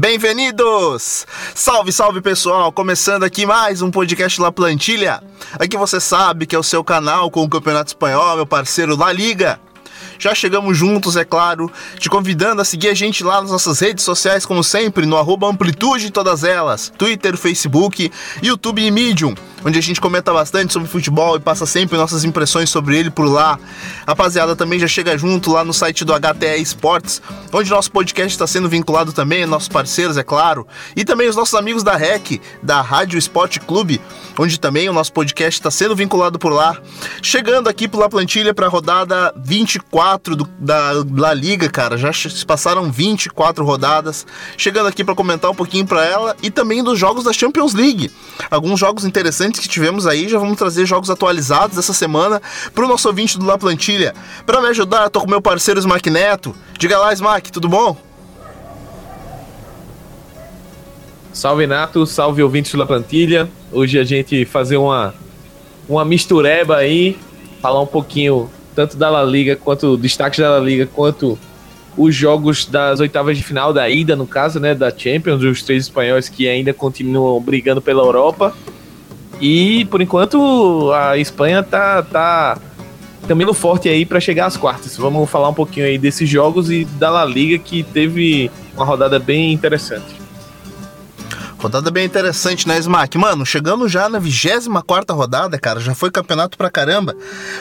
Bem-vindos! Salve, salve pessoal! Começando aqui mais um podcast La Plantilha. Aqui você sabe que é o seu canal com o Campeonato Espanhol, meu parceiro La Liga. Já chegamos juntos, é claro, te convidando a seguir a gente lá nas nossas redes sociais, como sempre, no arroba Amplitude todas elas, Twitter, Facebook, YouTube e Medium onde a gente comenta bastante sobre futebol e passa sempre nossas impressões sobre ele por lá. Rapaziada, também já chega junto lá no site do HTE Esportes, onde nosso podcast está sendo vinculado também, nossos parceiros, é claro, e também os nossos amigos da REC, da Rádio Esporte Clube, onde também o nosso podcast está sendo vinculado por lá. Chegando aqui pela plantilha para a rodada 24 do, da La Liga, cara, já se passaram 24 rodadas. Chegando aqui para comentar um pouquinho para ela e também dos jogos da Champions League. Alguns jogos interessantes interessantes que tivemos aí. Já vamos trazer jogos atualizados essa semana para o nosso ouvinte do La Plantilha. Para me ajudar, eu tô com meu parceiro Smack Neto. Diga lá, Smack, tudo bom? Salve Nato, salve ouvintes do La Plantilha. Hoje a gente fazer uma, uma mistureba aí, falar um pouquinho tanto da La Liga quanto destaques da La Liga, quanto os jogos das oitavas de final da ida, no caso, né, da Champions, os três espanhóis que ainda continuam brigando pela Europa. E por enquanto a Espanha tá, tá caminhando forte aí para chegar às quartas. Vamos falar um pouquinho aí desses jogos e da La Liga que teve uma rodada bem interessante. Rodada bem interessante, né, Smack? Mano, chegando já na 24 rodada, cara, já foi campeonato pra caramba.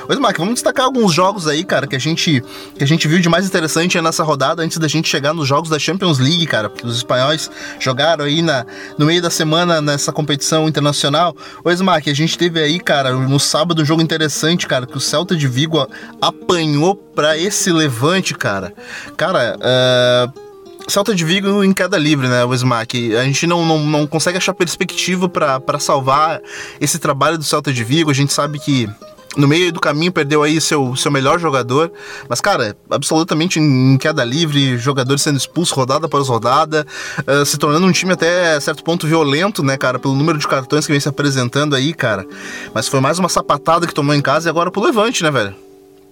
Ô, Smack, vamos destacar alguns jogos aí, cara, que a gente, que a gente viu de mais interessante nessa rodada antes da gente chegar nos jogos da Champions League, cara, porque os espanhóis jogaram aí na, no meio da semana nessa competição internacional. Ô, Smack, a gente teve aí, cara, no sábado um jogo interessante, cara, que o Celta de Vigo apanhou pra esse levante, cara. Cara, uh Celta de Vigo em queda livre, né, o Smack? A gente não, não, não consegue achar perspectiva para salvar esse trabalho do Celta de Vigo. A gente sabe que no meio do caminho perdeu aí seu, seu melhor jogador. Mas, cara, absolutamente em queda livre, jogadores sendo expulsos rodada após rodada, uh, se tornando um time até certo ponto violento, né, cara, pelo número de cartões que vem se apresentando aí, cara. Mas foi mais uma sapatada que tomou em casa e agora pro Levante, né, velho?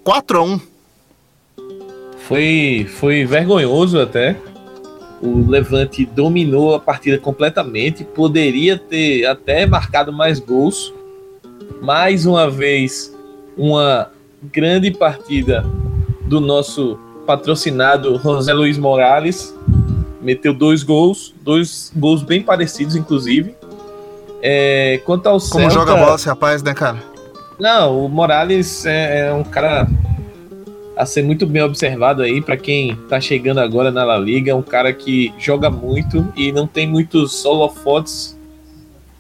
4 a 1 Foi, foi vergonhoso até o Levante dominou a partida completamente, poderia ter até marcado mais gols. Mais uma vez, uma grande partida do nosso patrocinado José Luiz Morales. Meteu dois gols, dois gols bem parecidos, inclusive. É, quanto ao Como Celta, joga bola esse rapaz, né, cara? Não, o Morales é, é um cara a ser muito bem observado aí para quem tá chegando agora na La Liga, é um cara que joga muito e não tem muitos holofotes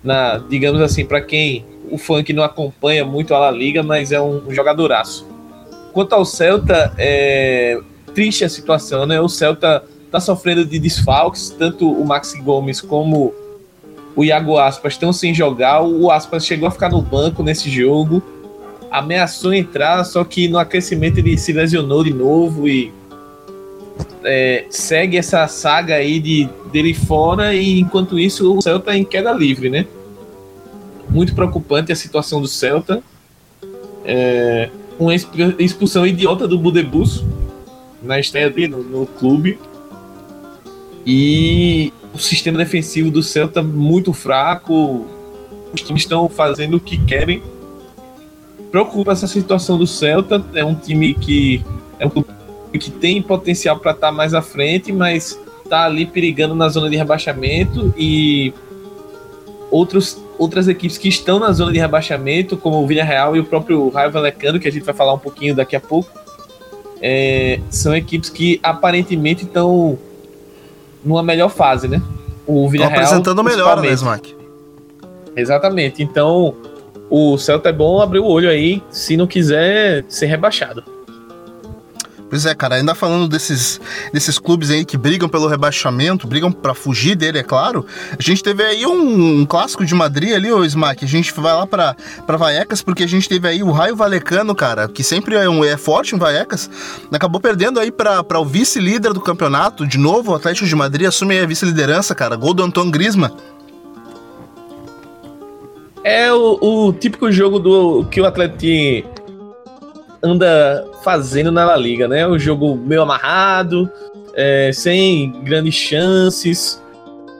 na, digamos assim, para quem o funk não acompanha muito a La Liga, mas é um jogadoraço. Quanto ao Celta, é triste a situação, né? O Celta tá sofrendo de desfalques, tanto o Maxi Gomes como o Iago Aspas estão sem jogar. O Aspas chegou a ficar no banco nesse jogo ameaçou entrar, só que no aquecimento ele se lesionou de novo e é, segue essa saga aí de, dele fora e enquanto isso o Celta em queda livre, né? Muito preocupante a situação do Celta. É, uma expulsão idiota do Budebus na estreia dele no, no clube. E o sistema defensivo do Celta muito fraco. Os times estão fazendo o que querem preocupa essa situação do Celta. É um time que é um clube que tem potencial para estar tá mais à frente, mas está ali perigando na zona de rebaixamento e outros, outras equipes que estão na zona de rebaixamento, como o Villarreal e o próprio Raio Valecano, que a gente vai falar um pouquinho daqui a pouco, é, são equipes que aparentemente estão numa melhor fase, né? O Villarreal apresentando melhor, né, Smack? Exatamente. Então, o Celta é bom abrir o olho aí, se não quiser ser rebaixado. Pois é, cara, ainda falando desses, desses clubes aí que brigam pelo rebaixamento, brigam para fugir dele, é claro. A gente teve aí um, um clássico de Madrid ali, o Smack. A gente vai lá para Vaiecas porque a gente teve aí o Raio Valecano, cara, que sempre é, um, é forte em Vaiecas. Acabou perdendo aí para o vice-líder do campeonato. De novo, o Atlético de Madrid assume a vice-liderança, cara. Gol do Antoine Griezmann. É o, o típico jogo do que o Atlético anda fazendo na La Liga, né? O jogo meio amarrado, é, sem grandes chances,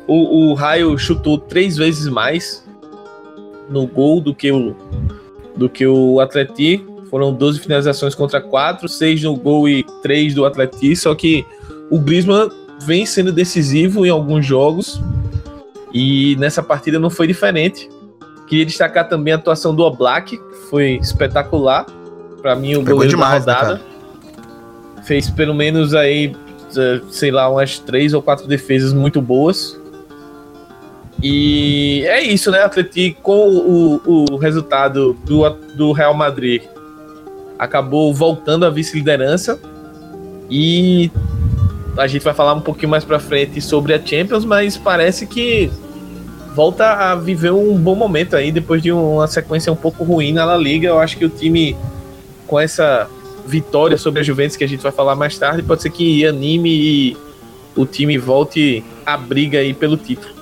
O, o Raio chutou três vezes mais no gol do que o, do que o Atleti. Foram 12 finalizações contra 4, 6 no gol e 3 do Atleti. Só que o Griezmann vem sendo decisivo em alguns jogos e nessa partida não foi diferente. Queria destacar também a atuação do Oblak, que foi espetacular. Para mim, o Pegou goleiro demais, da né, rodada. Né, Fez pelo menos aí, eh, sei lá, umas três ou quatro defesas muito boas. E é isso, né? Atlético com o, o resultado do, do Real Madrid acabou voltando à vice-liderança e a gente vai falar um pouquinho mais para frente sobre a Champions, mas parece que volta a viver um bom momento aí depois de uma sequência um pouco ruim na La Liga. Eu acho que o time com essa vitória sobre a Juventus que a gente vai falar mais tarde, pode ser que anime e o time volte a briga aí pelo título.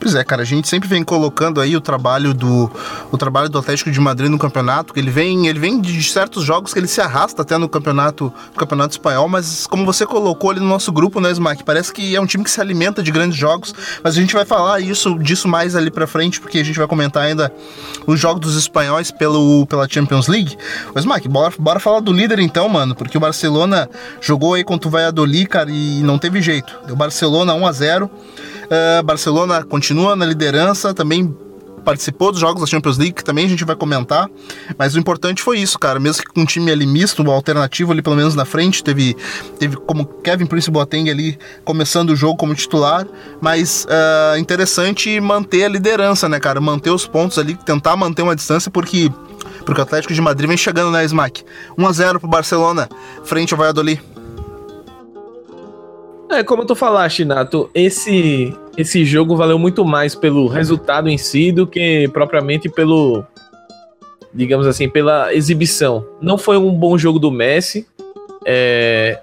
Pois é, cara, a gente sempre vem colocando aí o trabalho do o trabalho do Atlético de Madrid no campeonato, que ele vem, ele vem de certos jogos que ele se arrasta até no campeonato, no campeonato espanhol, mas como você colocou ali no nosso grupo, né, Smack, parece que é um time que se alimenta de grandes jogos, mas a gente vai falar isso disso mais ali para frente, porque a gente vai comentar ainda os jogos dos espanhóis pelo pela Champions League. Mas Smack, bora, bora falar do líder então, mano, porque o Barcelona jogou aí contra o Valladolid, cara, e não teve jeito. Deu Barcelona 1 a 0. Uh, Barcelona continua na liderança, também participou dos jogos da Champions League, que também a gente vai comentar. Mas o importante foi isso, cara. Mesmo que com um time ali misto, um alternativo ali pelo menos na frente, teve, teve como Kevin Prince Boateng ali começando o jogo como titular. Mas uh, interessante manter a liderança, né, cara? Manter os pontos ali, tentar manter uma distância, porque, porque o Atlético de Madrid vem chegando, né, Smack? 1x0 pro Barcelona, frente ao Valladolid. É, como tu falaste, Nato, esse, esse jogo valeu muito mais pelo resultado em si do que propriamente pelo, digamos assim, pela exibição. Não foi um bom jogo do Messi, é,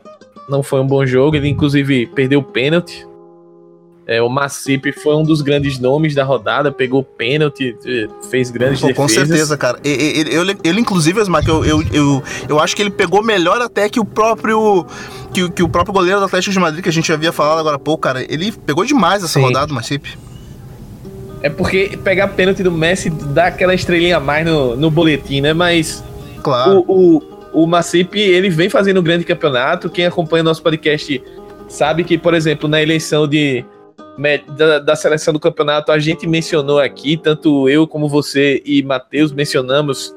não foi um bom jogo, ele inclusive perdeu o pênalti, é, o Massip foi um dos grandes nomes da rodada, pegou pênalti, fez grandes Pô, defesas. Com certeza, cara. Ele, ele, ele inclusive, Asmar, eu, eu, eu, eu acho que ele pegou melhor até que o próprio que, que, o próprio goleiro do Atlético de Madrid, que a gente havia falado agora há pouco, cara. Ele pegou demais essa Sim. rodada, o Massip. É porque pegar pênalti do Messi dá aquela estrelinha a mais no, no boletim, né? Mas claro. o, o, o Massip, ele vem fazendo um grande campeonato. Quem acompanha o nosso podcast sabe que, por exemplo, na eleição de da, da, seleção do campeonato, a gente mencionou aqui, tanto eu como você e Matheus mencionamos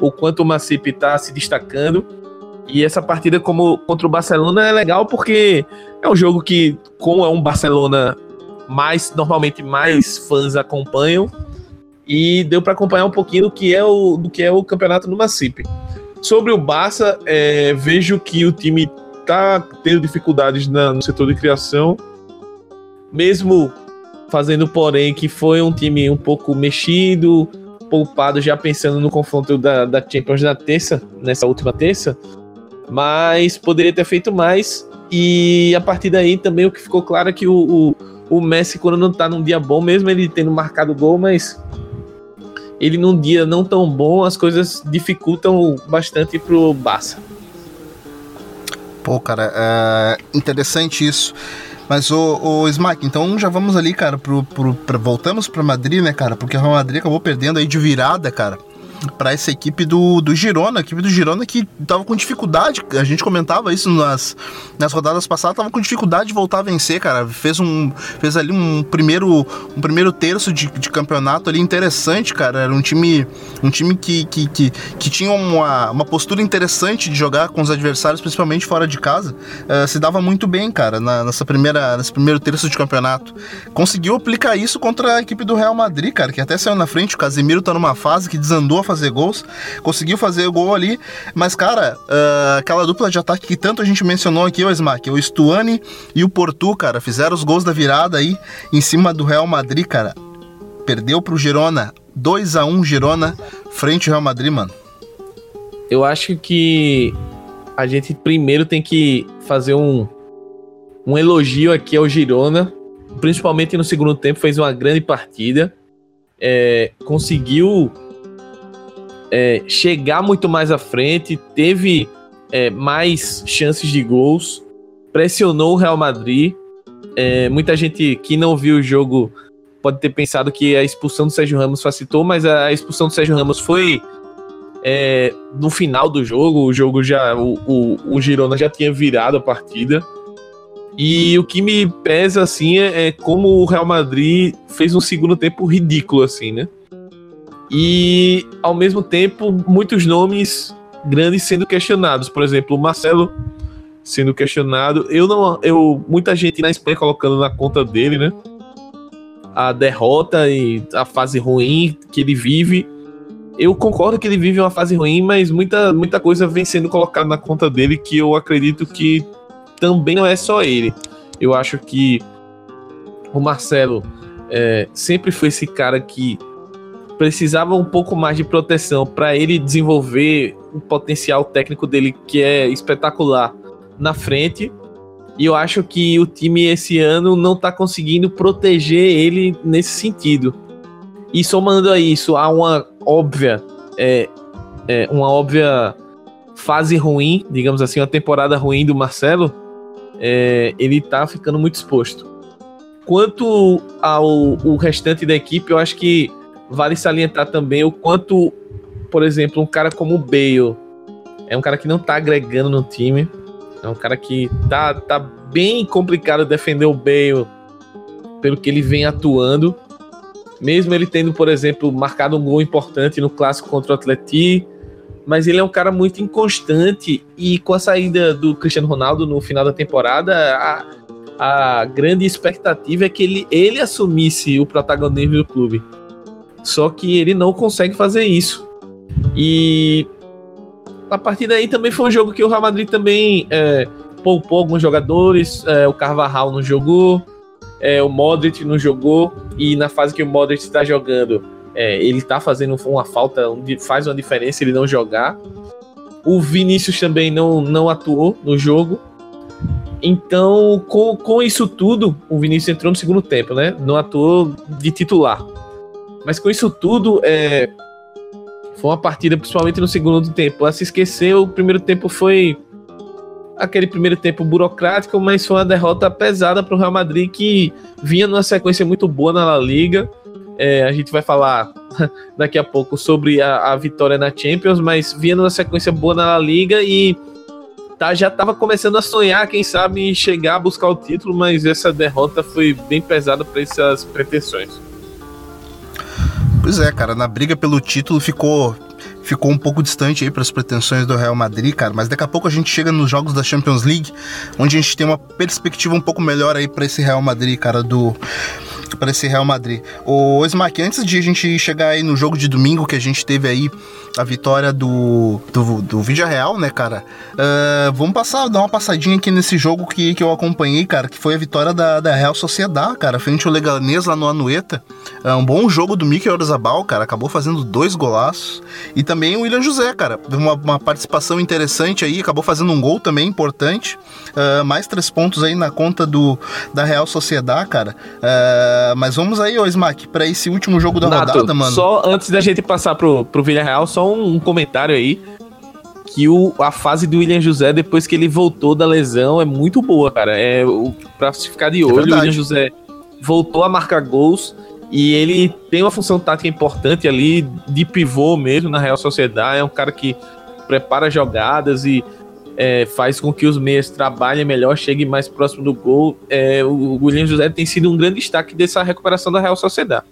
o quanto o Macip está se destacando. E essa partida como contra o Barcelona é legal porque é um jogo que, como é um Barcelona mais normalmente mais fãs acompanham, e deu para acompanhar um pouquinho do que é o, do que é o campeonato no Macip. Sobre o Barça, é, vejo que o time está tendo dificuldades na, no setor de criação mesmo fazendo, porém, que foi um time um pouco mexido, poupado, já pensando no confronto da, da Champions na terça, nessa última terça, mas poderia ter feito mais. E a partir daí também o que ficou claro é que o, o, o Messi, quando não tá num dia bom, mesmo ele tendo marcado gol, mas ele num dia não tão bom, as coisas dificultam bastante pro Barça. Pô, cara, é interessante isso. Mas o, o Smack, então já vamos ali, cara, pro, pro, pro voltamos para Madrid, né, cara? Porque o Real Madrid acabou perdendo aí de virada, cara para essa equipe do, do Girona, a equipe do Girona que tava com dificuldade, a gente comentava isso nas, nas rodadas passadas, tava com dificuldade de voltar a vencer, cara. Fez um fez ali um primeiro um primeiro terço de, de campeonato ali interessante, cara. Era um time um time que, que, que, que tinha uma, uma postura interessante de jogar com os adversários, principalmente fora de casa. Uh, se dava muito bem, cara, na, nessa primeira nesse primeiro terço de campeonato. Conseguiu aplicar isso contra a equipe do Real Madrid, cara, que até saiu na frente. O Casemiro tá numa fase que desandou a fazer gols, conseguiu fazer o gol ali, mas cara, uh, aquela dupla de ataque que tanto a gente mencionou aqui, o Smack, o Stuani e o Portu, cara, fizeram os gols da virada aí em cima do Real Madrid, cara. Perdeu pro Girona, 2 a 1 Girona, frente ao Real Madrid, mano. Eu acho que a gente primeiro tem que fazer um, um elogio aqui ao Girona, principalmente no segundo tempo, fez uma grande partida. É, conseguiu é, chegar muito mais à frente, teve é, mais chances de gols, pressionou o Real Madrid É, muita gente que não viu o jogo pode ter pensado que a expulsão do Sérgio Ramos facilitou, mas a expulsão do Sérgio Ramos foi é, no final do jogo. O jogo já. O, o, o, Girona já tinha virado a partida. E o que me pesa, assim, é, é como o Real Madrid fez um segundo tempo ridículo, assim, né? E, ao mesmo tempo, muitos nomes grandes sendo questionados. Por exemplo, o Marcelo sendo questionado. Eu não. Eu, muita gente na Espanha colocando na conta dele, né? A derrota e a fase ruim que ele vive. Eu concordo que ele vive uma fase ruim, mas muita, muita coisa vem sendo colocada na conta dele que eu acredito que também não é só ele. Eu acho que o Marcelo é, sempre foi esse cara que precisava um pouco mais de proteção para ele desenvolver o potencial técnico dele que é espetacular na frente. E eu acho que o time esse ano não está conseguindo proteger ele nesse sentido. E somando a isso, há uma óbvia, é, é, uma óbvia fase ruim, digamos assim, uma temporada ruim do Marcelo, é, ele tá ficando muito exposto. Quanto ao restante da equipe, eu acho que vale salientar também o quanto, por exemplo, um cara como o Bale é um cara que não tá agregando no time. É um cara que tá, tá bem complicado defender o Bale pelo que ele vem atuando. Mesmo ele tendo, por exemplo, marcado um gol importante no clássico contra o Atleti, mas ele é um cara muito inconstante e com a saída do Cristiano Ronaldo no final da temporada, a, a grande expectativa é que ele, ele assumisse o protagonismo do clube. Só que ele não consegue fazer isso. E a partir daí também foi um jogo que o Real Madrid também é, poupou alguns jogadores. É, o Carvajal não jogou, é, o Modric não jogou. E na fase que o Modric está jogando, é, ele está fazendo uma falta, faz uma diferença ele não jogar. O Vinícius também não, não atuou no jogo. Então, com, com isso tudo, o Vinícius entrou no segundo tempo, né? Não atuou de titular. Mas com isso tudo, é, foi uma partida, principalmente no segundo tempo. A se esquecer, o primeiro tempo foi aquele primeiro tempo burocrático, mas foi uma derrota pesada para o Real Madrid que vinha numa sequência muito boa na La Liga. É, a gente vai falar daqui a pouco sobre a, a, vitória na Champions, mas vinha numa sequência boa na La Liga e tá, já estava começando a sonhar, quem sabe, chegar a buscar o título, mas essa derrota foi bem pesada para essas pretensões. Pois é, cara, na briga pelo título ficou ficou um pouco distante aí para as pretensões do Real Madrid, cara, mas daqui a pouco a gente chega nos jogos da Champions League, onde a gente tem uma perspectiva um pouco melhor aí para esse Real Madrid, cara, do para esse Real Madrid. O Smack, antes de a gente chegar aí no jogo de domingo que a gente teve aí a vitória do, do, do Vídeo Real, né, cara? Uh, vamos passar, dar uma passadinha aqui nesse jogo que, que eu acompanhei, cara, que foi a vitória da, da Real Sociedade, cara, frente ao Leganês lá no Anueta. É um bom jogo do Mikel Orzabal, cara, acabou fazendo dois golaços. E também o William José, cara, uma, uma participação interessante aí, acabou fazendo um gol também importante. Uh, mais três pontos aí na conta do, da Real Sociedade, cara. Uh, mas vamos aí, ô Smack, pra esse último jogo da Nato, rodada, mano. Só antes da gente passar pro, pro Villarreal, só só um, um comentário aí que o, a fase do William José, depois que ele voltou da lesão, é muito boa, cara. É, o, pra se ficar de é olho, é o William José voltou a marcar gols e ele tem uma função tática importante ali, de pivô mesmo na Real Sociedade. É um cara que prepara jogadas e é, faz com que os meias trabalhem melhor, cheguem mais próximo do gol. É, o William José tem sido um grande destaque dessa recuperação da Real Sociedade.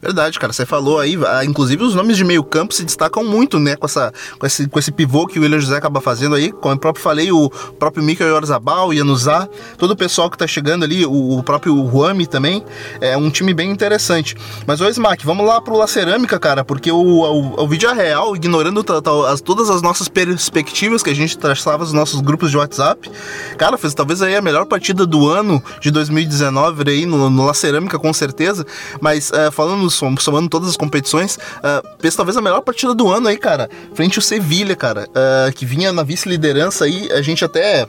Verdade, cara. Você falou aí, ah, inclusive os nomes de meio campo se destacam muito, né? Com, essa, com, esse, com esse pivô que o William José acaba fazendo aí. Como eu próprio falei, o próprio Mikel Orzabal, Yanuzá, todo o pessoal que tá chegando ali, o, o próprio Ruami também. É um time bem interessante. Mas, ô Smack, vamos lá pro La Cerâmica, cara, porque o, o, o vídeo é real, ignorando as, todas as nossas perspectivas que a gente traçava nos nossos grupos de WhatsApp, cara, fez talvez aí a melhor partida do ano de 2019 aí no, no La Cerâmica, com certeza. Mas, é, falando somando todas as competições, uh, fez talvez a melhor partida do ano aí, cara. Frente ao Sevilha, cara, uh, que vinha na vice-liderança aí, a gente até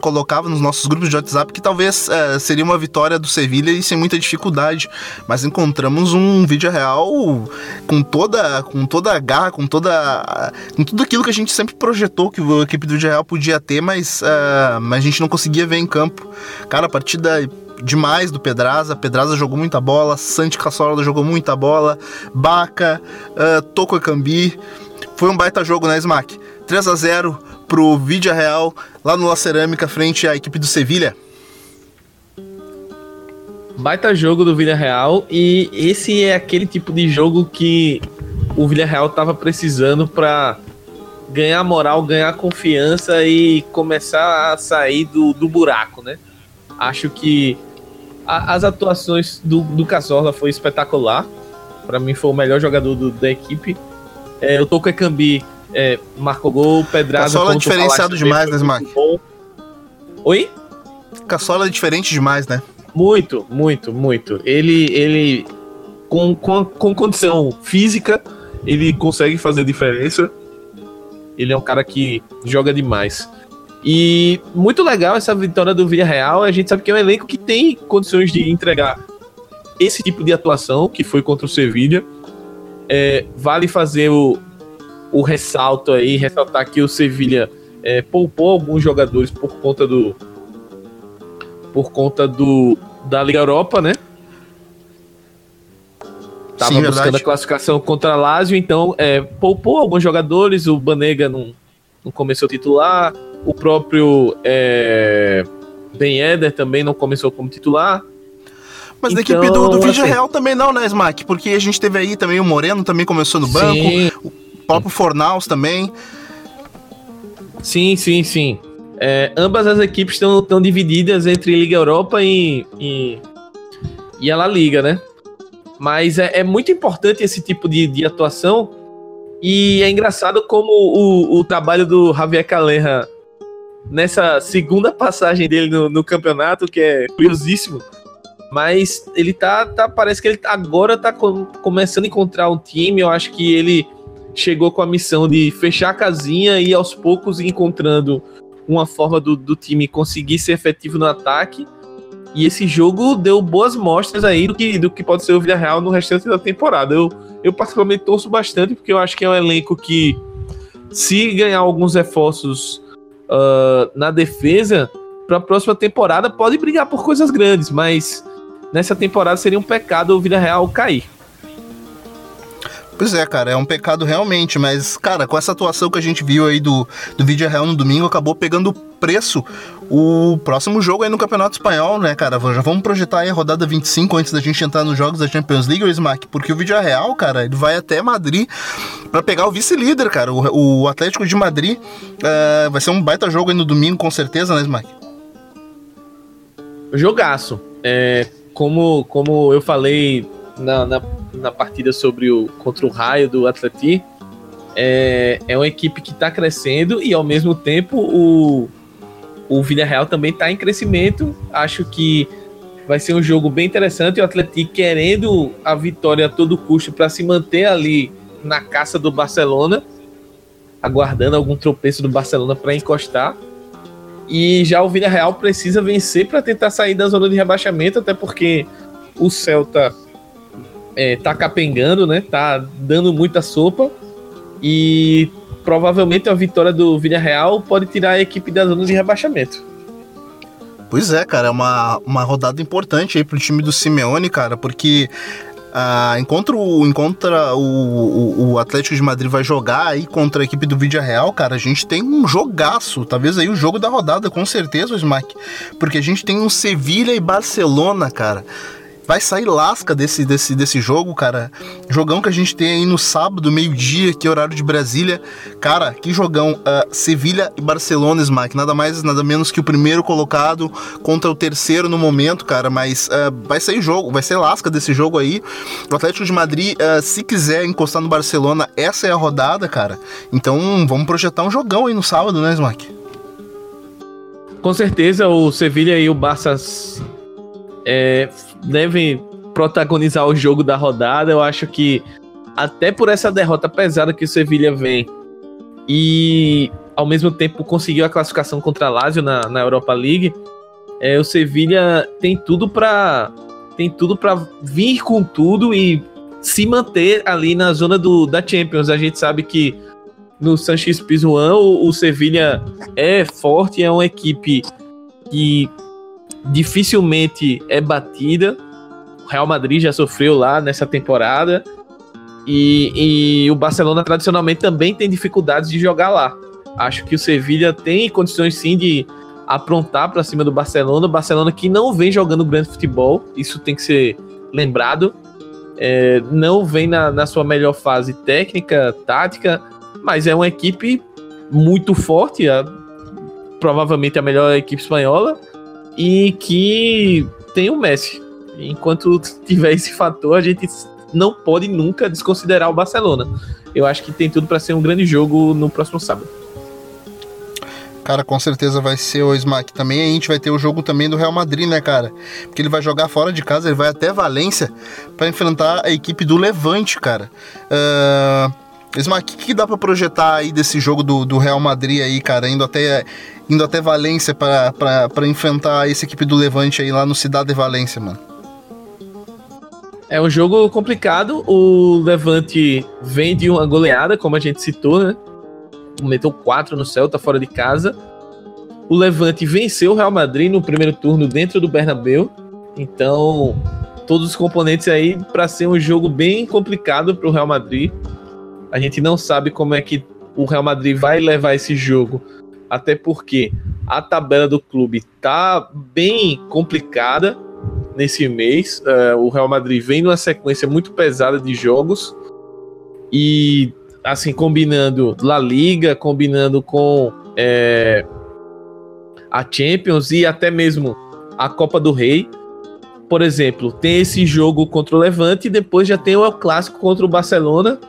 colocava nos nossos grupos de WhatsApp que talvez é, seria uma vitória do Sevilha e sem muita dificuldade, mas encontramos um vídeo real com toda, com toda a garra, com toda, com tudo aquilo que a gente sempre projetou que a equipe do vídeo real podia ter, mas, uh, mas a gente não conseguia ver em campo. Cara, a partida demais do Pedraza. Pedraza jogou muita bola, Santi Cassola jogou muita bola, Baca, uh, Toco Cambi. Foi um baita jogo, né, Smack? 3 a 0 pro Vídea Real, lá no La Cerâmica, frente à equipe do Sevilha. Baita jogo do Villarreal e esse é aquele tipo de jogo que o Villarreal tava precisando para ganhar moral, ganhar confiança e começar a sair do, do buraco, né? Acho que a, as atuações do, do Cazorla foi espetacular. Para mim foi o melhor jogador do, da equipe. É, o Ekambi é, marcou gol, Pedraza. Cassola é diferenciado demais, né, Smack? Oi? Cassola é diferente demais, né? Muito, muito, muito. Ele, ele com, com, com condição física, ele consegue fazer diferença. Ele é um cara que joga demais. E muito legal essa vitória do Villarreal. A gente sabe que é um elenco que tem condições de entregar esse tipo de atuação, que foi contra o Sevilha. É, vale fazer o, o ressalto aí, ressaltar que o Sevilha é, poupou alguns jogadores por conta do por conta do da Liga Europa, né? Tava Sim, buscando verdade. a classificação contra a Lazio, então é, poupou alguns jogadores, o Banega não, não começou titular, o próprio é, Ben Eder também não começou como titular. Mas então, da equipe do, do Vídeo assim, Real também não, né, Smack? Porque a gente teve aí também o Moreno, também começou no banco. Sim, o próprio Fornaus também. Sim, sim, sim. É, ambas as equipes estão divididas entre Liga Europa e, e, e a La Liga, né? Mas é, é muito importante esse tipo de, de, atuação. E é engraçado como o, o trabalho do Javier Calerra nessa segunda passagem dele no, no campeonato, que é curiosíssimo. Mas ele tá, tá. Parece que ele agora tá com, começando a encontrar um time. Eu acho que ele chegou com a missão de fechar a casinha e aos poucos encontrando uma forma do, do time conseguir ser efetivo no ataque. E esse jogo deu boas mostras aí do que, do que pode ser o Villarreal no restante da temporada. Eu, eu particularmente torço bastante, porque eu acho que é um elenco que, se ganhar alguns reforços uh, na defesa, para a próxima temporada pode brigar por coisas grandes, mas nessa temporada seria um pecado o Villarreal cair. Pois é, cara, é um pecado realmente, mas, cara, com essa atuação que a gente viu aí do, do vídeo real no domingo, acabou pegando preço o próximo jogo aí no Campeonato Espanhol, né, cara? Já vamos projetar aí a rodada 25 antes da gente entrar nos jogos da Champions League, o Smack, porque o vídeo real, cara, ele vai até Madrid para pegar o vice-líder, cara. O, o, Atlético de Madrid uh, vai ser um baita jogo aí no domingo, com certeza, né, Smack? Jogaço. É, como, como eu falei na, na, na partida sobre o contra o Raio do Atleti. É, é uma equipe que está crescendo e ao mesmo tempo o, o Villarreal também está em crescimento. Acho que vai ser um jogo bem interessante. O Atlético querendo a vitória a todo custo para se manter ali na caça do Barcelona, aguardando algum tropeço do Barcelona para encostar. E já o Villarreal precisa vencer para tentar sair da zona de rebaixamento, até porque o Celta é, tá capengando, né? Tá dando muita sopa. E provavelmente a vitória do Villarreal pode tirar a equipe da zona de rebaixamento. Pois é, cara, é uma, uma rodada importante aí pro time do Simeone, cara, porque ah, enquanto, o, encontra o, o, o, Atlético de Madrid vai jogar aí contra a equipe do Vídeo Real, cara, a gente tem um jogaço, talvez aí o jogo da rodada, com certeza, Smack, porque a gente tem um Sevilha e Barcelona, cara vai sair lasca desse, desse, desse jogo, cara. Jogão que a gente tem aí no sábado, meio-dia, que é horário de Brasília. Cara, que jogão. Uh, Sevilha e Barcelona, Smack. Nada mais, nada menos que o primeiro colocado contra o terceiro no momento, cara. Mas uh, vai sair jogo, vai ser lasca desse jogo aí. O Atlético de Madrid, uh, se quiser encostar no Barcelona, essa é a rodada, cara. Então vamos projetar um jogão aí no sábado, né, Smack? Com certeza o Sevilha e o Barça é, devem protagonizar o jogo da rodada. Eu acho que até por essa derrota pesada que o Sevilha vem e ao mesmo tempo conseguiu a classificação contra a Lazio na, na Europa League. É, o Sevilha tem tudo para tem tudo para vir com tudo e se manter ali na zona do, da Champions. A gente sabe que no Sanches Pizjuan o, o Sevilha é forte, é uma equipe que dificilmente é batida. O Real Madrid já sofreu lá nessa temporada. E, e, o Barcelona tradicionalmente também tem dificuldades de jogar lá. Acho que o Sevilha tem condições sim de aprontar para cima do Barcelona. O Barcelona que não vem jogando grande futebol, isso tem que ser lembrado. É, não vem na, na sua melhor fase técnica, tática, mas é uma equipe muito forte, a, provavelmente a melhor equipe espanhola e que tem o Messi. Enquanto tiver esse fator, a gente não pode nunca desconsiderar o Barcelona. Eu acho que tem tudo para ser um grande jogo no próximo sábado. Cara, com certeza vai ser o Smack. Também a gente vai ter o jogo também do Real Madrid, né, cara? Porque ele vai jogar fora de casa, ele vai até Valência para enfrentar a equipe do Levante, cara. Uh... Smack, o que, que dá para projetar aí desse jogo do, do Real Madrid aí, cara? Indo até indo até Valência para enfrentar essa equipe do Levante aí lá no Cidade de Valência, mano. É um jogo complicado. O Levante vem de uma goleada, como a gente citou, né? Meteu 4 no Celta fora de casa. O Levante venceu o Real Madrid no primeiro turno dentro do Bernabéu. Então, todos os componentes aí para ser um jogo bem complicado para o Real Madrid. A gente não sabe como é que o Real Madrid vai levar esse jogo até porque a tabela do clube tá bem complicada nesse mês. Uh, o Real Madrid vem numa sequência muito pesada de jogos e assim combinando La Liga, combinando com é, a Champions e até mesmo a Copa do Rei. Por exemplo, tem esse jogo contra o Levante e depois já tem o clássico contra o Barcelona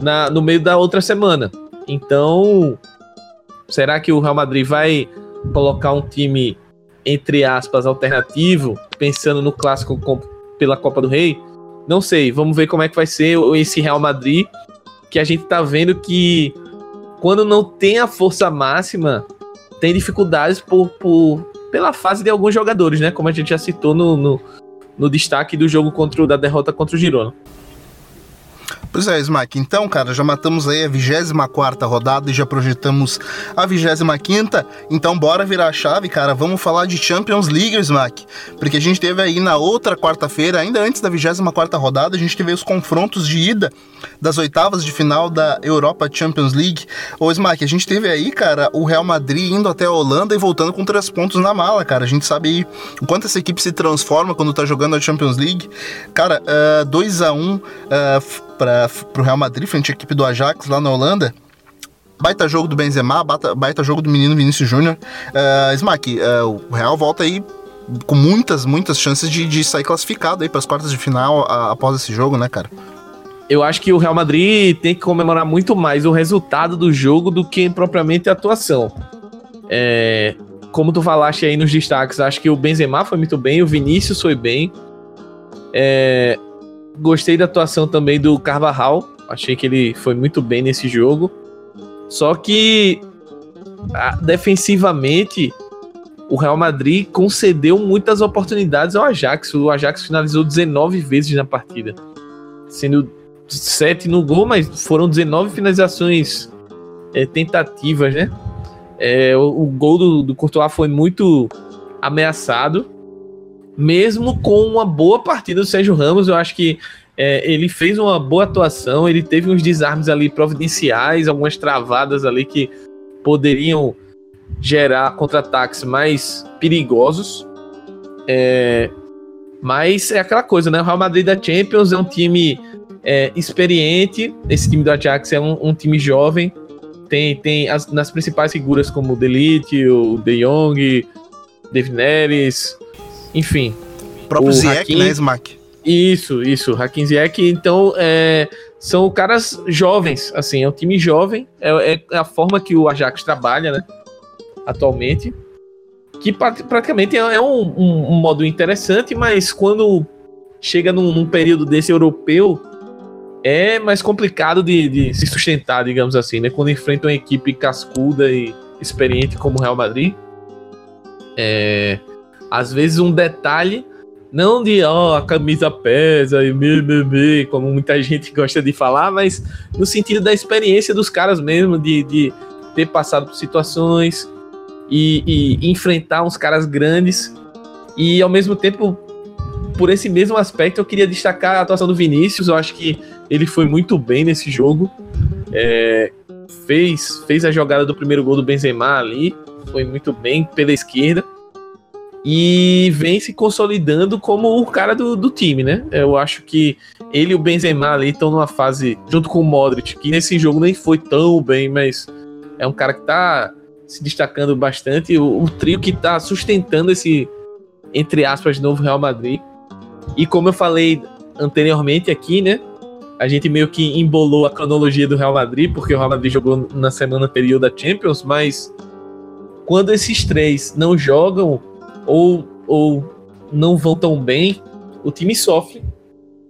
na, no meio da outra semana. Então, Será que o Real Madrid vai colocar um time, entre aspas, alternativo, pensando no clássico pela Copa do Rei? Não sei, vamos ver como é que vai ser esse Real Madrid, que a gente tá vendo que quando não tem a força máxima, tem dificuldades por, por pela fase de alguns jogadores, né? Como a gente já citou no, no, no destaque do jogo contra da derrota contra o Girona. Pois é, Smack. Então, cara, já matamos aí a 24 rodada e já projetamos a 25. Então, bora virar a chave, cara. Vamos falar de Champions League, Smack. Porque a gente teve aí na outra quarta-feira, ainda antes da 24 rodada, a gente teve os confrontos de ida das oitavas de final da Europa Champions League. Ô, Smack, a gente teve aí, cara, o Real Madrid indo até a Holanda e voltando com três pontos na mala, cara. A gente sabe aí o quanto essa equipe se transforma quando tá jogando a Champions League. Cara, 2 uh, a 1 um, uh, para o Real Madrid, frente à equipe do Ajax lá na Holanda. Baita jogo do Benzema, baita, baita jogo do menino Vinícius Júnior. Uh, Smack, uh, o Real volta aí com muitas, muitas chances de, de sair classificado aí para as quartas de final após esse jogo, né, cara? Eu acho que o Real Madrid tem que comemorar muito mais o resultado do jogo do que propriamente a atuação. É, como tu falaste aí nos destaques, acho que o Benzema foi muito bem, o Vinícius foi bem. É, Gostei da atuação também do Carvajal. Achei que ele foi muito bem nesse jogo. Só que defensivamente o Real Madrid concedeu muitas oportunidades ao Ajax. O Ajax finalizou 19 vezes na partida, sendo 7 no gol, mas foram 19 finalizações é, tentativas, né? É, o, o, gol do, do Courtois foi muito ameaçado mesmo com uma boa partida do Sérgio Ramos, eu acho que é, ele fez uma boa atuação, ele teve uns desarmes ali providenciais, algumas travadas ali que poderiam gerar contra-ataques mais perigosos. É, mas é aquela coisa, né? O Real Madrid da Champions é um time é, experiente, esse time do Ajax é um, um time jovem, tem, tem as, nas principais figuras como o Delite, o De Jong, David Neres, enfim. O próprio o Ziyech, Hakim, né, Smack? Isso, isso. Hakim Ziyech, então, é, são caras jovens, assim, é um time jovem, é, é a forma que o Ajax trabalha, né, atualmente, que praticamente é, é um, um, um modo interessante, mas quando chega num, num, período desse europeu, é mais complicado de, de, se sustentar, digamos assim, né? Quando enfrenta uma equipe cascuda e experiente como o Real Madrid. É, às vezes um detalhe, não de ó, oh, a camisa pesa e bebê, como muita gente gosta de falar, mas no sentido da experiência dos caras mesmo, de, de ter passado por situações e, e enfrentar uns caras grandes. E ao mesmo tempo por esse mesmo aspecto, eu queria destacar a atuação do Vinícius. Eu acho que ele foi muito bem nesse jogo. É, fez, fez a jogada do primeiro gol do Benzema ali. Foi muito bem pela esquerda. E vem se consolidando como o cara do, do time, né? Eu acho que ele e o Benzema ali estão numa fase, junto com o Modric, que nesse jogo nem foi tão bem, mas é um cara que tá se destacando bastante. O, o trio que tá sustentando esse, entre aspas, novo Real Madrid. E como eu falei anteriormente aqui, né? A gente meio que embolou a cronologia do Real Madrid, porque o Real Madrid jogou na semana anterior da Champions, mas quando esses três não jogam ou, ou não vão tão bem, o time sofre.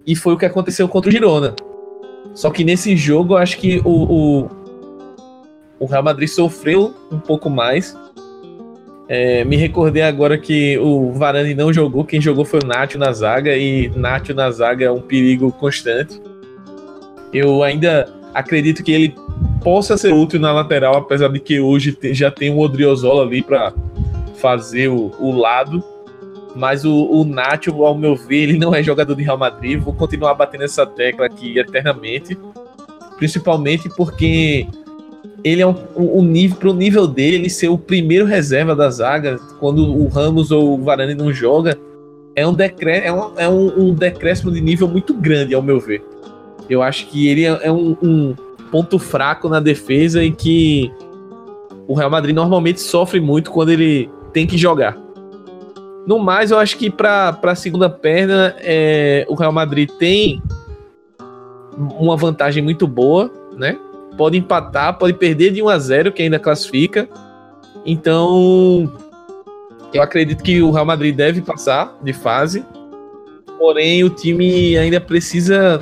E foi o que aconteceu contra o Girona. Só que nesse jogo, eu acho que o, o, o Real Madrid sofreu um pouco mais é, me recordei agora que o Varane não jogou, quem jogou foi o Nacho na zaga, e Nacho na zaga é um perigo constante. Eu ainda acredito que ele possa ser útil na lateral, apesar de que hoje já tem um Odriozola ali para fazer o, o, lado. Mas o, o Nacho, ao meu ver, ele não é jogador de Real Madrid. Vou continuar batendo essa tecla aqui eternamente. Principalmente porque ele é um, um, um nível pro nível dele ser o primeiro reserva da zaga quando o Ramos ou o Varane não joga é um decré é, um, é um, decréscimo de nível muito grande ao meu ver eu acho que ele é, é um, ponto fraco na defesa e que o Real Madrid normalmente sofre muito quando ele tem que jogar no mais eu acho que para a segunda perna é, o Real Madrid tem uma vantagem muito boa né pode empatar, pode perder de 1 a 0 que ainda classifica. Então, eu acredito que o Real Madrid deve passar de fase. Porém, o time ainda precisa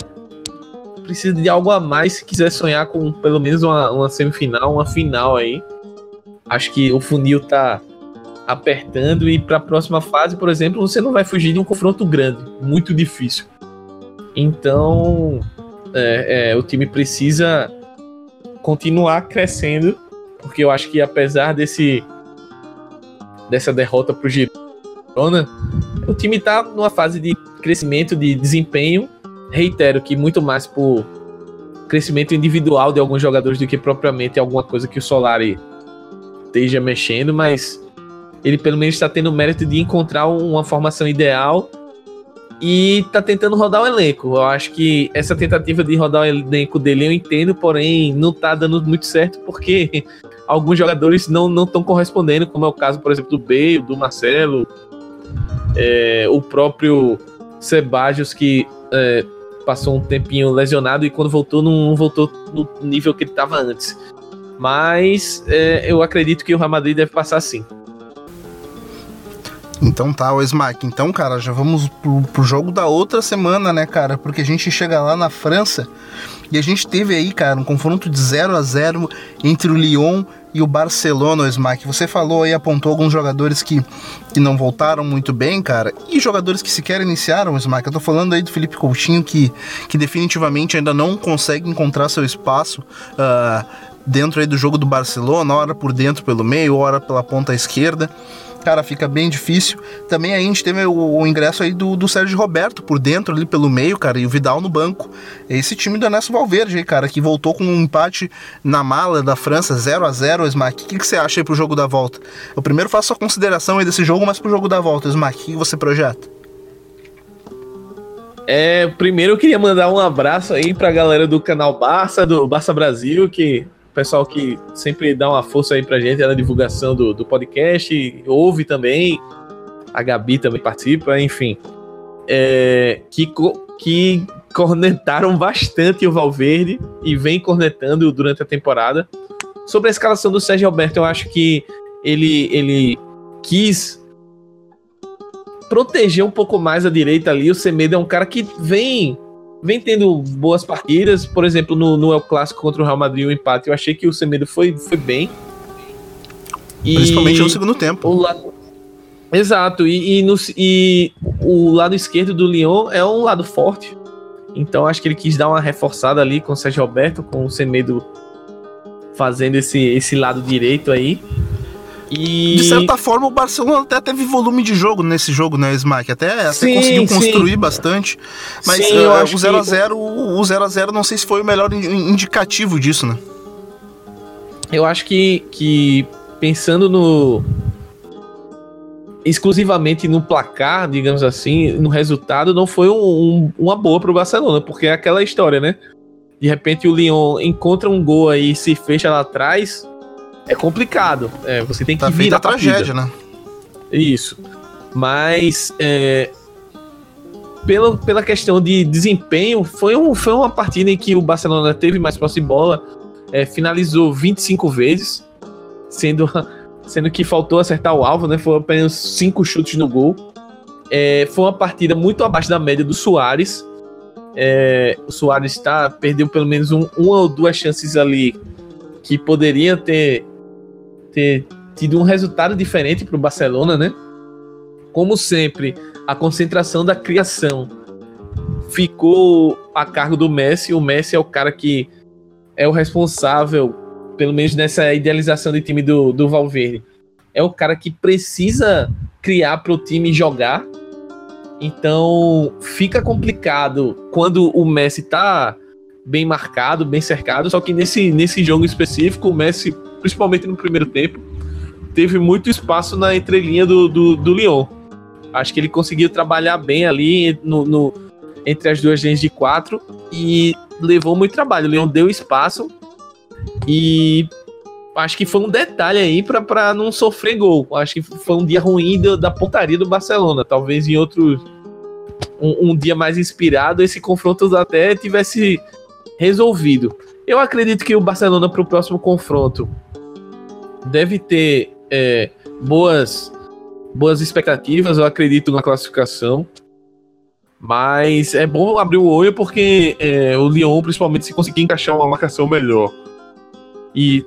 precisa de algo a mais se quiser sonhar com pelo menos uma, uma semifinal, uma final aí. Acho que o funil tá apertando e para a próxima fase, por exemplo, você não vai fugir de um confronto grande, muito difícil. Então, é, é, o time precisa continuar crescendo, porque eu acho que apesar desse dessa derrota pro Girona, o time tá numa fase de crescimento, de desempenho. Reitero que muito mais por crescimento individual de alguns jogadores do que propriamente alguma coisa que o Solari esteja mexendo, mas ele pelo menos está tendo o mérito de encontrar uma formação ideal e tá tentando rodar o elenco. Eu acho que essa tentativa de rodar o elenco dele eu entendo, porém não tá dando muito certo porque alguns jogadores não estão correspondendo, como é o caso, por exemplo, do Bale, do Marcelo, é, o próprio Sebajos que é, passou um tempinho lesionado e quando voltou não, voltou no nível que ele estava antes. Mas é, eu acredito que o Real Madrid deve passar sim. Então tá, o Smack. Então, cara, já vamos pro, pro jogo da outra semana, né, cara? Porque a gente chega lá na França e a gente teve aí, cara, um confronto de 0 a 0 entre o Lyon e o Barcelona, o Smack. Você falou aí, apontou alguns jogadores que, que não voltaram muito bem, cara, e jogadores que sequer iniciaram, o Smack. Eu tô falando aí do Felipe Coutinho, que, que definitivamente ainda não consegue encontrar seu espaço. Uh, dentro aí do jogo do Barcelona, hora por dentro pelo meio, hora pela ponta esquerda cara, fica bem difícil. Também a gente teve o, o ingresso aí do, do Sérgio Roberto por dentro, ali pelo meio, cara, e o Vidal no banco. Esse time do Ernesto Valverde aí, cara, que voltou com um empate na mala da França, 0 a 0 Smack. O que, que você acha aí pro jogo da volta? Eu primeiro faço a consideração aí desse jogo, mas pro jogo da volta, Smack, o que, você projeta? É, primeiro eu queria mandar um abraço aí pra galera do canal Barça, do Barça Brasil, que pessoal que sempre dá uma força aí pra gente na divulgação do, do podcast, ouve também, a Gabi também participa, enfim. É, que, que cornetaram bastante o Valverde e vem cornetando durante a temporada. Sobre a escalação do Sérgio Alberto, eu acho que ele, ele quis proteger um pouco mais a direita ali. O Semedo é um cara que vem vem tendo boas partidas. Por exemplo, no, no El Clássico contra o Real Madrid, o empate, eu achei que o Semedo foi, foi bem. E Principalmente no segundo tempo. O lado... Exato, e, e, no, e o lado esquerdo do Lyon é um lado forte. Então acho que ele quis dar uma reforçada ali com o Sérgio Roberto, com o Semedo fazendo esse, esse lado direito aí. E... De certa forma, o Barcelona até teve volume de jogo nesse jogo, né, Smack? Até, até sim, conseguiu construir sim. bastante. Mas sim, uh, o 0x0 que... o 0x0 não sei se foi o melhor indicativo disso, né? Eu acho que, que pensando no. exclusivamente no placar, digamos assim, no resultado, não foi um, um, uma boa pro Barcelona, porque é aquela história, né? De repente o Lyon encontra um gol aí e se fecha lá atrás é complicado. É, você tem que tá virar a tragédia, né? Isso. Mas é, pela, pela questão de desempenho, foi, um, foi uma partida em que o Barcelona teve mais posse de bola, é, finalizou 25 vezes, sendo, sendo que faltou acertar o alvo, né? Foi apenas 5 chutes no gol. É, foi uma partida muito abaixo da média do Soares. É, o Soares tá, perdeu pelo menos um, uma ou duas chances ali que poderia ter ter tido um resultado diferente para o Barcelona, né? Como sempre, a concentração da criação ficou a cargo do Messi. O Messi é o cara que é o responsável, pelo menos nessa idealização de time do, do Valverde. É o cara que precisa criar para o time jogar. Então fica complicado quando o Messi tá bem marcado, bem cercado. Só que nesse, nesse jogo específico, o Messi principalmente no primeiro tempo, teve muito espaço na entrelinha do, do, do Lyon. Acho que ele conseguiu trabalhar bem ali no, no, entre as duas linhas de quatro e levou muito trabalho. O Lyon deu espaço e acho que foi um detalhe aí para não sofrer gol. Acho que foi um dia ruim do, da pontaria do Barcelona. Talvez em outro. Um, um dia mais inspirado, esse confronto até tivesse resolvido. Eu acredito que o Barcelona para o próximo confronto deve ter é, boas, boas expectativas, eu acredito na classificação. Mas é bom abrir o olho porque é, o Lyon, principalmente, se conseguir encaixar uma marcação melhor. E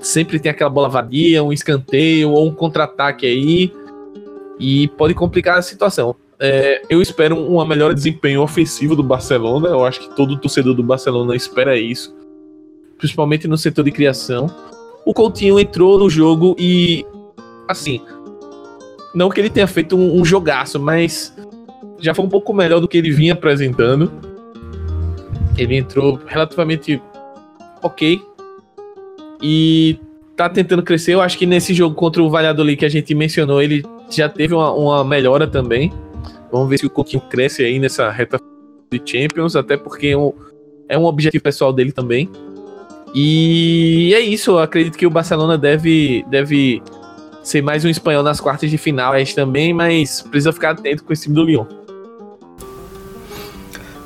sempre tem aquela bola vadia, um escanteio ou um contra-ataque aí. E pode complicar a situação. É, eu espero uma melhor desempenho ofensivo do Barcelona. Eu acho que todo torcedor do Barcelona espera isso. Principalmente no setor de criação o Coutinho entrou no jogo e, assim, não que ele tenha feito um, um jogaço, mas já foi um pouco melhor do que ele vinha apresentando. Ele entrou relativamente ok e tá tentando crescer. Eu acho que nesse jogo contra o Valladolid que a gente mencionou, ele já teve uma, uma melhora também. Vamos ver se o Coutinho cresce aí nessa reta de Champions, até porque é um, é um objetivo pessoal dele também. E é isso, eu acredito que o Barcelona deve, deve ser mais um espanhol nas quartas de final também, mas precisa ficar atento com esse time do Lyon.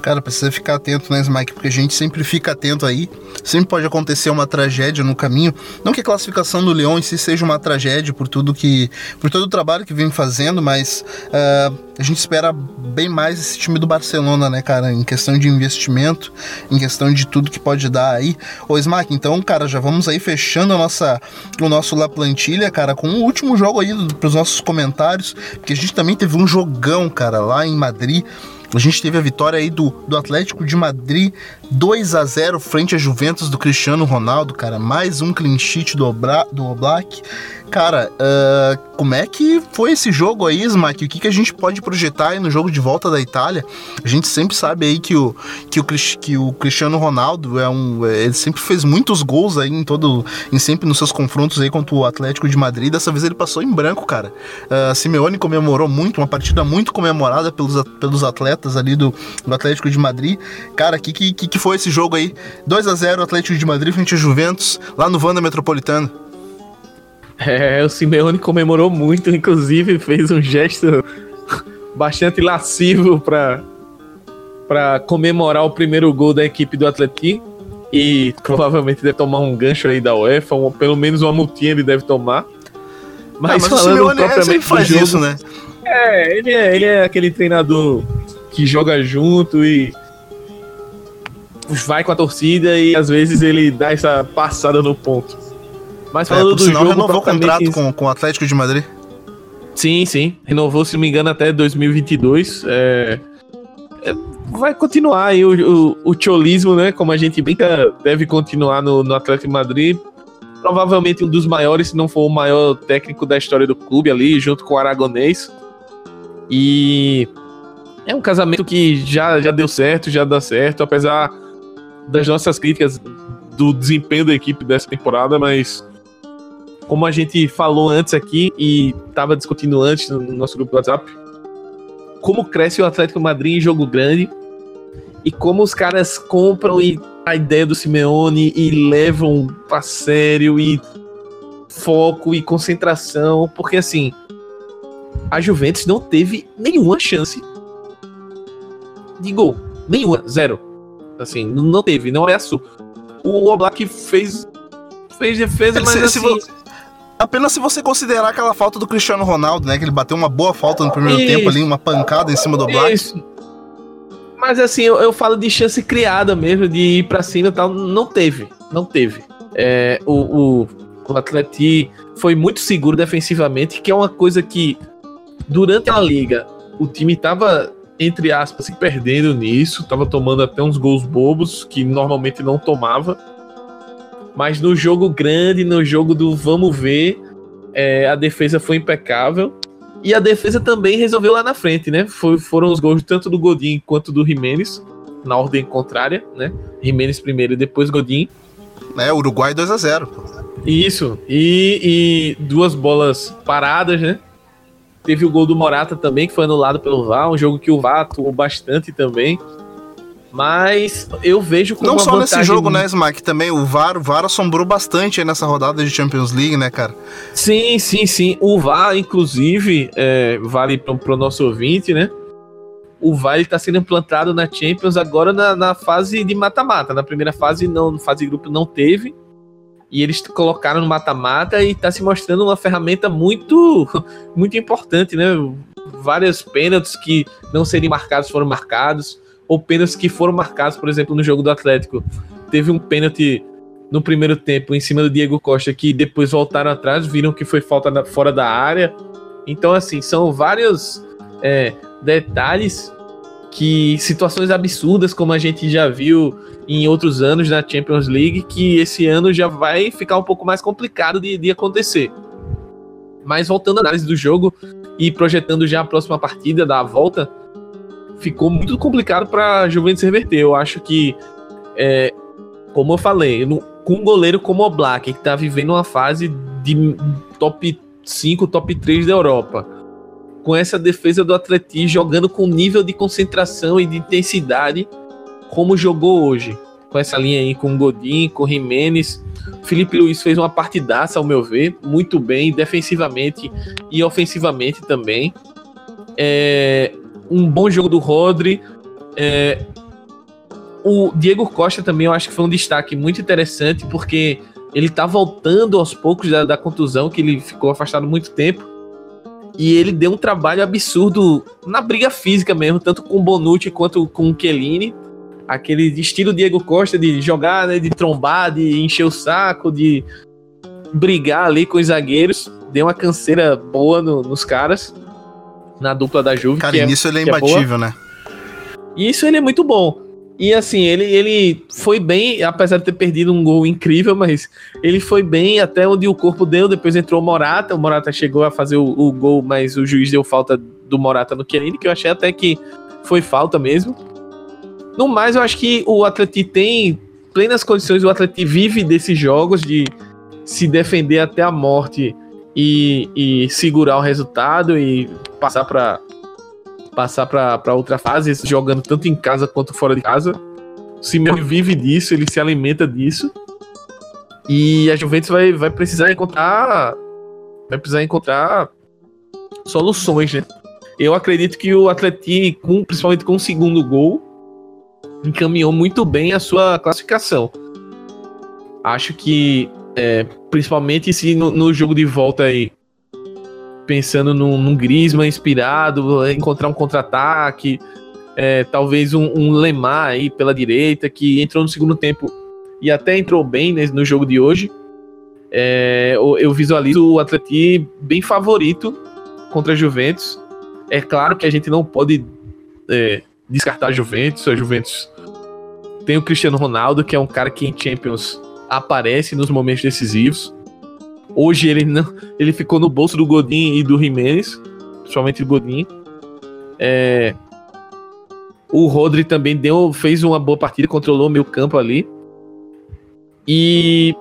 Cara, precisa ficar atento, né, Mike? Porque a gente sempre fica atento aí. Sempre pode acontecer uma tragédia no caminho. Não que a classificação do Leão em si seja uma tragédia por tudo que. por todo o trabalho que vem fazendo, mas uh, a gente espera bem mais esse time do Barcelona, né, cara? Em questão de investimento, em questão de tudo que pode dar aí. Ô, Smack, então, cara, já vamos aí fechando a nossa, o nosso La Plantilha, cara, com o último jogo aí para os nossos comentários, porque a gente também teve um jogão, cara, lá em Madrid. A gente teve a vitória aí do, do Atlético de Madrid 2 a 0 frente à Juventus do Cristiano Ronaldo, cara. Mais um clean sheet do, Obra, do Oblak. Cara, uh, como é que foi esse jogo aí, Smack? O que, que a gente pode projetar aí no jogo de volta da Itália? A gente sempre sabe aí que o, que o, que o Cristiano Ronaldo é um. Ele sempre fez muitos gols aí em todo. em sempre nos seus confrontos aí contra o Atlético de Madrid. Dessa vez ele passou em branco, cara. Uh, Simeone comemorou muito, uma partida muito comemorada pelos, pelos atletas ali do, do Atlético de Madrid. Cara, que, que, que foi esse jogo aí? 2 a 0 Atlético de Madrid frente a Juventus, lá no Vanda Metropolitano. É, o Simeone comemorou muito, inclusive fez um gesto bastante lascivo para para comemorar o primeiro gol da equipe do Atlético e provavelmente deve tomar um gancho aí da UEFA, ou pelo menos uma multinha ele deve tomar. Mas, ah, mas falando o propriamente faz jogo, isso, né? É ele, é, ele é aquele treinador que joga junto e vai com a torcida e às vezes ele dá essa passada no ponto. Mas É, falando por do jogo, renovou o contrato com, com o Atlético de Madrid. Sim, sim. Renovou, se não me engano, até 2022. É... é, Vai continuar aí o, o, o cholismo, né? Como a gente brinca, deve continuar no, no Atlético de Madrid. Provavelmente um dos maiores, se não for o maior técnico da história do clube ali, junto com o Aragonês. E é um casamento que já, já deu certo, já dá certo, apesar das nossas críticas do desempenho da equipe dessa temporada, mas como a gente falou antes aqui e estava discutindo antes no nosso grupo do WhatsApp, como cresce o Atlético Madrid em jogo grande e como os caras compram e a ideia do Simeone e levam a sério e foco e concentração, porque assim, a Juventus não teve nenhuma chance de gol, nenhuma, zero. Assim, não teve, não é açúcar. O Oblak fez fez defesa, mas Se- se assim, vo- Apenas se você considerar aquela falta do Cristiano Ronaldo, né? Que ele bateu uma boa falta no primeiro Isso. tempo ali, uma pancada em cima do Black. Isso. Mas assim, eu, eu falo de chance criada mesmo, de ir pra cima e tal. Não teve. Não teve. É, o, o, o Atleti foi muito seguro defensivamente, que é uma coisa que durante a liga o time tava, entre aspas, se perdendo nisso, tava tomando até uns gols bobos que normalmente não tomava. Mas no jogo grande, no jogo do vamos ver, é, a defesa foi impecável. E a defesa também resolveu lá na frente, né? Foi- foram os gols tanto do Godin quanto do Jimenez, na ordem contrária, né? Jimenez primeiro e depois Godin. É, Uruguai 2 a 0 Isso. E, e duas bolas paradas, né? Teve o gol do Morata também, que foi anulado pelo VAR, um jogo que o VAR atuou bastante também. Mas eu vejo como Não só nesse jogo, né, Smack? Também o VAR, o VAR assombrou bastante aí nessa rodada de Champions League, né, cara? Sim, sim, sim. O VAR, inclusive, é, vale para o nosso ouvinte, né? O VAR está sendo implantado na Champions agora na, na fase de mata-mata. Na primeira fase, não, na fase de grupo, não teve. E eles colocaram no mata-mata e está se mostrando uma ferramenta muito, muito importante, né? Vários pênaltis que não seriam marcados foram marcados. Ou pênaltis que foram marcados, por exemplo, no jogo do Atlético. Teve um pênalti no primeiro tempo em cima do Diego Costa que depois voltaram atrás, viram que foi falta fora da área. Então, assim, são vários é, detalhes que situações absurdas, como a gente já viu em outros anos na Champions League, que esse ano já vai ficar um pouco mais complicado de, de acontecer. Mas voltando à análise do jogo e projetando já a próxima partida da volta, ficou muito complicado para a Juventus reverter. Eu acho que, é, como eu falei, no- com um goleiro como o Black, que está vivendo uma fase de top 5, top 3 da Europa, com essa defesa do Atleti jogando com nível de concentração e de intensidade como jogou hoje. Com essa linha aí com Godin, com Jimenez. Felipe Luiz fez uma partidaça, ao meu ver, muito bem, defensivamente e ofensivamente também. É, um bom jogo do Rodri. É, o Diego Costa também eu acho que foi um destaque muito interessante, porque ele tá voltando aos poucos da, da contusão, que ele ficou afastado muito tempo. E ele deu um trabalho absurdo na briga física mesmo, tanto com o Bonucci quanto com o Chiellini. Aquele estilo Diego Costa de jogar, né, de trombar, de encher o saco, de brigar ali com os zagueiros. Deu uma canseira boa no- nos caras, na dupla da Juve. Cara, é- nisso ele é que é boa. imbatível, né? e isso ele é muito bom. E assim, ele, ele foi bem, apesar de ter perdido um gol incrível, mas ele foi bem até onde o corpo deu. Depois entrou o Morata. O Morata chegou a fazer o, o gol, mas o juiz deu falta do Morata no Chiellini, que eu achei até que foi falta mesmo. No mais, eu acho que o Atleti tem plenas condições, o Atleti vive desses jogos de se defender até a morte e, e segurar o resultado e passar para passar para outra fase, jogando tanto em casa quanto fora de casa. O Simeone vive disso, ele se alimenta disso. E a Juventus vai, vai precisar encontrar vai precisar encontrar soluções, né? Eu acredito que o Atleti, com, principalmente com o segundo gol, encaminhou muito bem a sua classificação. Acho que, é, principalmente se no, no jogo de volta aí, pensando num, num Griezmann inspirado, encontrar um contra-ataque, é, talvez um, um Lemar aí pela direita, que entrou no segundo tempo e até entrou bem no jogo de hoje. É, eu visualizo o Atleti bem favorito contra a Juventus. É claro que a gente não pode é, descartar a Juventus. A Juventus tem o Cristiano Ronaldo, que é um cara que em Champions aparece nos momentos decisivos. Hoje ele não, ele ficou no bolso do Godin e do Jimenez, principalmente do Godin. É, o Rodri também deu, fez uma boa partida, controlou o meio campo ali. E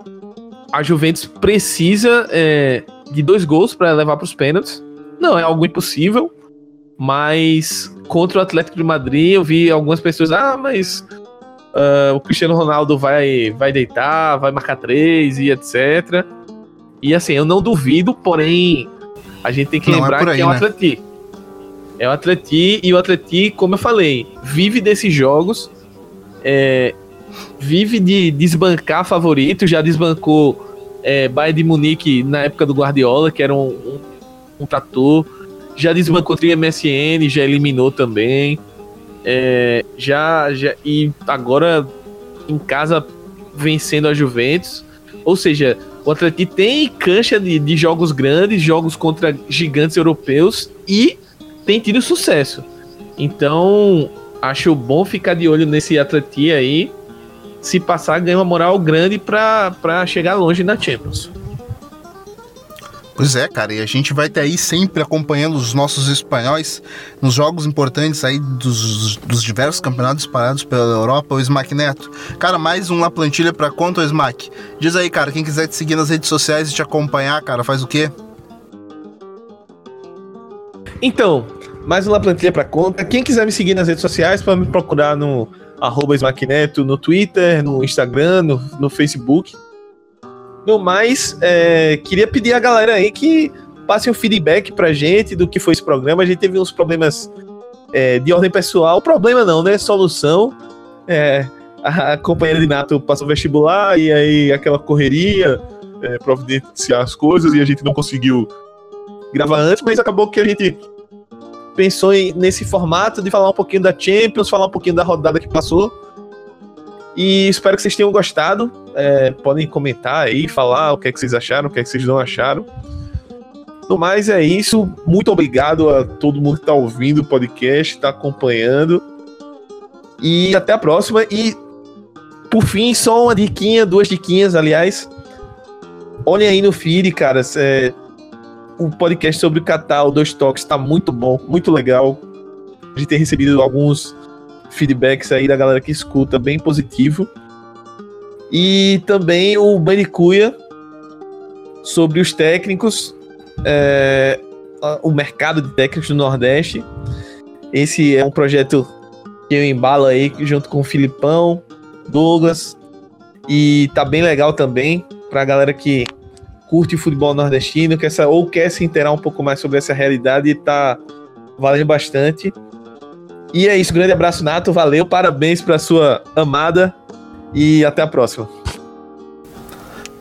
a Juventus precisa é, de dois gols para levar para os pênaltis. Não é algo impossível, mas contra o Atlético de Madrid eu vi algumas pessoas, ah, mas uh, o Cristiano Ronaldo vai, vai deitar, vai marcar três e etc. E assim, eu não duvido, porém, a gente tem que não é lembrar é aí, que é o um né? Atleti. É o Atleti, e o Atleti, como eu falei, vive desses jogos, é, vive de desbancar favorito, já desbancou é, Bayern de Munique na época do Guardiola, que era um, um, um trator, já desbancou o MSN, já eliminou também, é, já, já e agora em casa vencendo a Juventus, ou seja, o Atlético tem cancha de, de jogos grandes, jogos contra gigantes europeus e tem tido sucesso. Então, acho bom ficar de olho nesse Atlético aí. Se passar, ganha uma moral grande para chegar longe na Champions. Pois é, cara, e a gente vai ter aí sempre acompanhando os nossos espanhóis nos jogos importantes aí dos, dos diversos campeonatos espalhados pela Europa, o Smack Neto. Cara, mais um na plantilha pra conta, o Smack. Diz aí, cara, quem quiser te seguir nas redes sociais e te acompanhar, cara, faz o quê? Então, mais uma plantilha pra conta. Quem quiser me seguir nas redes sociais, pode me procurar no arroba Neto, no Twitter, no Instagram, no, no Facebook. No mais, é, queria pedir a galera aí que passe um feedback pra gente do que foi esse programa. A gente teve uns problemas é, de ordem pessoal. Problema não, né? Solução. É, a companheira de Nato passou vestibular e aí aquela correria, é, providenciar as coisas e a gente não conseguiu gravar antes, mas acabou que a gente pensou em, nesse formato de falar um pouquinho da Champions, falar um pouquinho da rodada que passou. E espero que vocês tenham gostado. É, podem comentar aí, falar o que, é que vocês acharam, o que, é que vocês não acharam. No mais, é isso. Muito obrigado a todo mundo que está ouvindo o podcast, está acompanhando. E até a próxima. E por fim, só uma diquinha, duas diquinhas, aliás. Olhem aí no feed, cara. É, o podcast sobre o Catar, o Dois Toques, está muito bom, muito legal. A gente tem recebido alguns feedbacks aí da galera que escuta, bem positivo. E também o Banicuia sobre os técnicos, é, o mercado de técnicos do Nordeste. Esse é um projeto que eu embalo aí junto com o Filipão, Douglas. E tá bem legal também pra galera que curte futebol nordestino, quer, ou quer se inteirar um pouco mais sobre essa realidade tá valendo bastante. E é isso, grande abraço, Nato. Valeu, parabéns pra sua amada e até a próxima.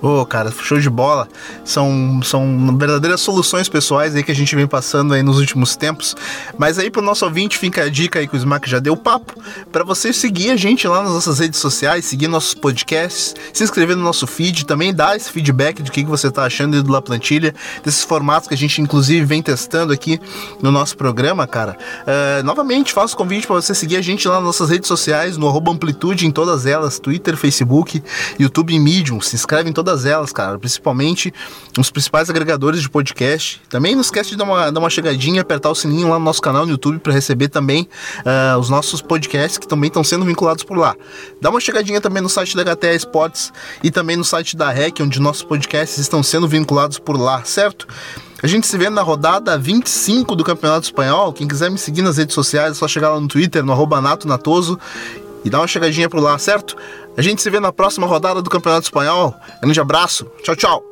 Ô, oh, cara, show de bola. São, são verdadeiras soluções pessoais aí que a gente vem passando aí nos últimos tempos. Mas aí pro nosso ouvinte fica a dica aí que o Smack já deu papo, para você seguir a gente lá nas nossas redes sociais, seguir nossos podcasts, se inscrever no nosso feed, também dar esse feedback do que, que você tá achando do La Plantilha, desses formatos que a gente inclusive vem testando aqui no nosso programa, cara. Uh, novamente, faço convite para você seguir a gente lá nas nossas redes sociais, no Amplitude em todas elas, Twitter, Facebook, YouTube e Medium. Se inscreve em todas todas elas, cara, principalmente os principais agregadores de podcast. Também não esquece de dar uma, dar uma chegadinha, apertar o sininho lá no nosso canal no YouTube para receber também uh, os nossos podcasts que também estão sendo vinculados por lá. Dá uma chegadinha também no site da HTA Sports e também no site da REC, onde nossos podcasts estão sendo vinculados por lá, certo? A gente se vê na rodada 25 do Campeonato Espanhol. Quem quiser me seguir nas redes sociais é só chegar lá no Twitter, no arroba Nato Natoso, e dar uma chegadinha por lá, certo? A gente se vê na próxima rodada do Campeonato Espanhol. Grande abraço. Tchau, tchau.